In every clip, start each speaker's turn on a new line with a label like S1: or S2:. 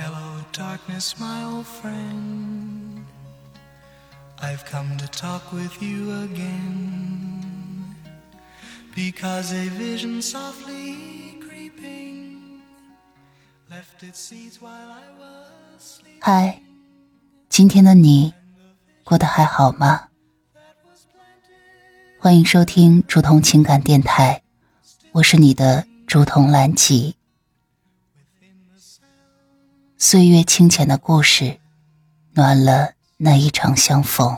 S1: Hello, darkness, my old friend. I've come to talk with you again. Because a vision softly creeping left its seeds while I was sleeping.
S2: 嗨，今天的你过得还好吗？欢迎收听竹筒情感电台，我是你的竹筒兰吉。岁月清浅的故事，暖了那一场相逢。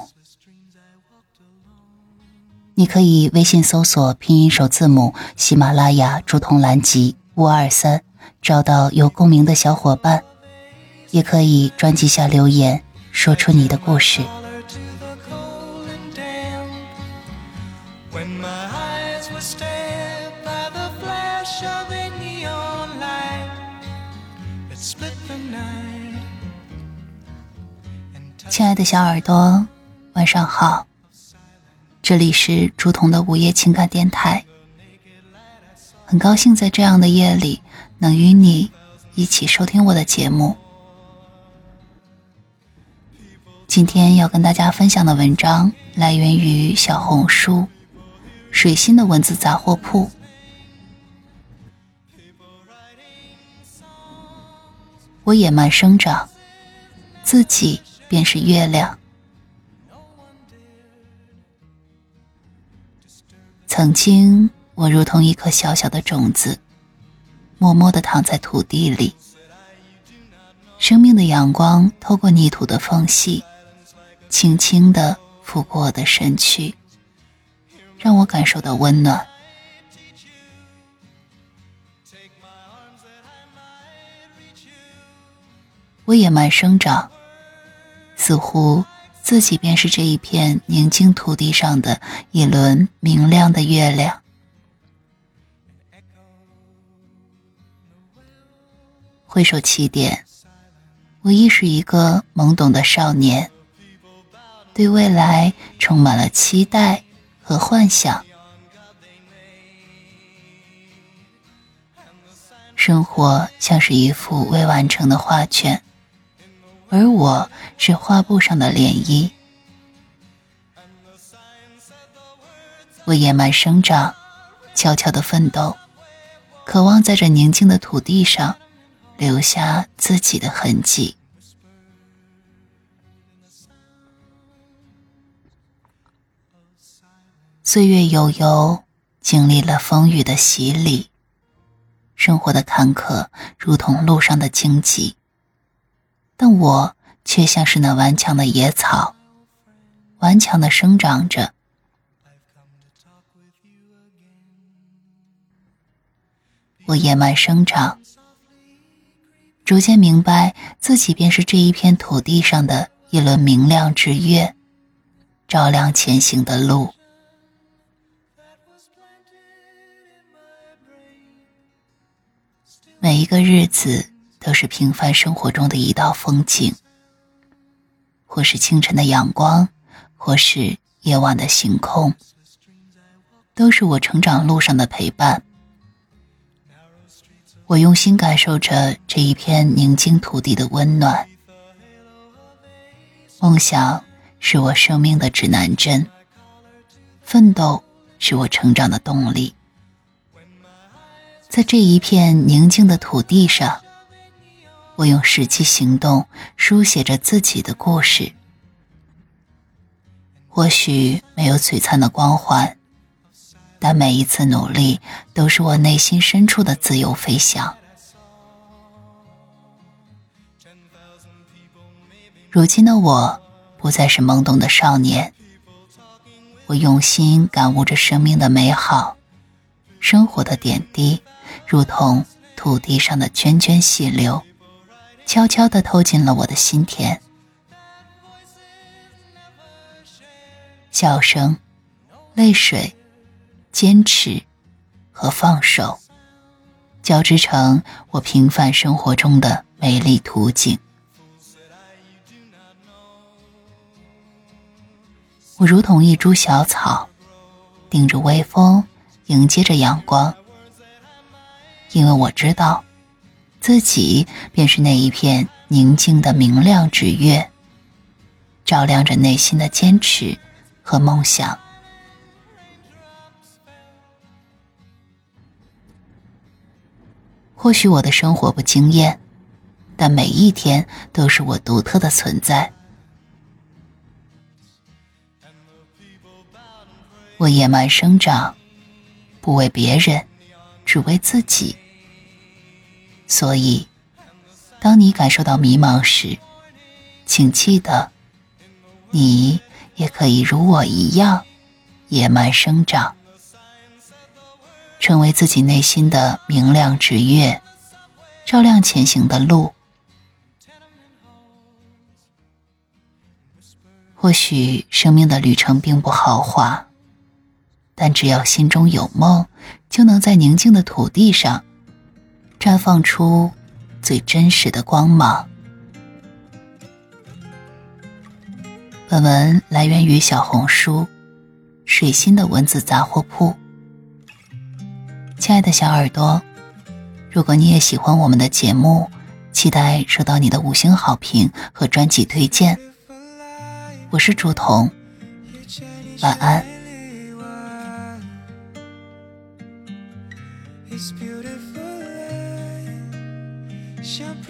S2: 你可以微信搜索拼音首字母喜马拉雅竹筒蓝集五二三，找到有共鸣的小伙伴，也可以专辑下留言，说出你的故事。亲爱的小耳朵，晚上好，这里是竹筒的午夜情感电台。很高兴在这样的夜里能与你一起收听我的节目。今天要跟大家分享的文章来源于小红书“水星的文字杂货铺”。我野蛮生长，自己便是月亮。曾经，我如同一颗小小的种子，默默地躺在土地里。生命的阳光透过泥土的缝隙，轻轻地拂过我的身躯，让我感受到温暖。我野蛮生长，似乎自己便是这一片宁静土地上的一轮明亮的月亮。回首起点，我亦是一个懵懂的少年，对未来充满了期待和幻想。生活像是一幅未完成的画卷。而我是画布上的涟漪。我野蛮生长，悄悄的奋斗，渴望在这宁静的土地上留下自己的痕迹。岁月悠悠，经历了风雨的洗礼，生活的坎坷如同路上的荆棘。但我却像是那顽强的野草，顽强的生长着。我野蛮生长，逐渐明白自己便是这一片土地上的一轮明亮之月，照亮前行的路。每一个日子。都是平凡生活中的一道风景，或是清晨的阳光，或是夜晚的星空，都是我成长路上的陪伴。我用心感受着这一片宁静土地的温暖。梦想是我生命的指南针，奋斗是我成长的动力。在这一片宁静的土地上。我用实际行动书写着自己的故事，或许没有璀璨的光环，但每一次努力都是我内心深处的自由飞翔。如今的我不再是懵懂的少年，我用心感悟着生命的美好，生活的点滴，如同土地上的涓涓细流。悄悄地透进了我的心田，笑声、泪水、坚持和放手，交织成我平凡生活中的美丽图景。我如同一株小草，顶着微风，迎接着阳光，因为我知道。
S1: 自己便是那一片宁静的明亮之月，照亮着内心的坚持和梦想。或许我的生活不惊艳，但每一天都是我独特的存在。我野蛮生长，不为别人，只为自己。所以，当你感受到迷茫时，请记得，你也可以如我一样野蛮生长，成为自己内心的明亮之月，照亮前行的路。或许生命的旅程并不豪华，但只要心中有梦，就能在宁静的土地上。绽放出最真实的光芒。本文来源于小红书“水星的文字杂货铺”。亲爱的小耳朵，如果你也喜欢我们的节目，期待收到你的五星好评和专辑推荐。我是竹筒，晚安。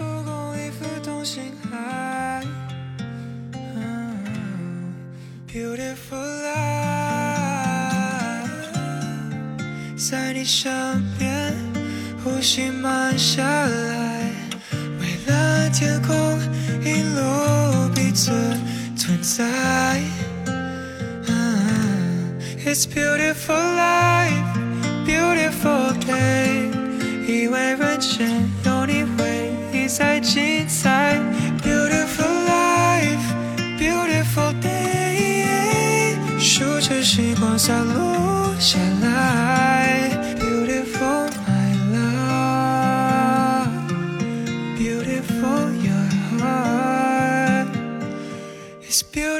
S1: 像蒲公英浮动星海，Beautiful life，在你身边呼吸慢下来，蔚蓝天空一路彼此存在。It's beautiful life, beautiful day，以为人间有你会。 再精彩，Beautiful life，Beautiful day，数着时光洒落下来，Beautiful my love，Beautiful your heart，It's beautiful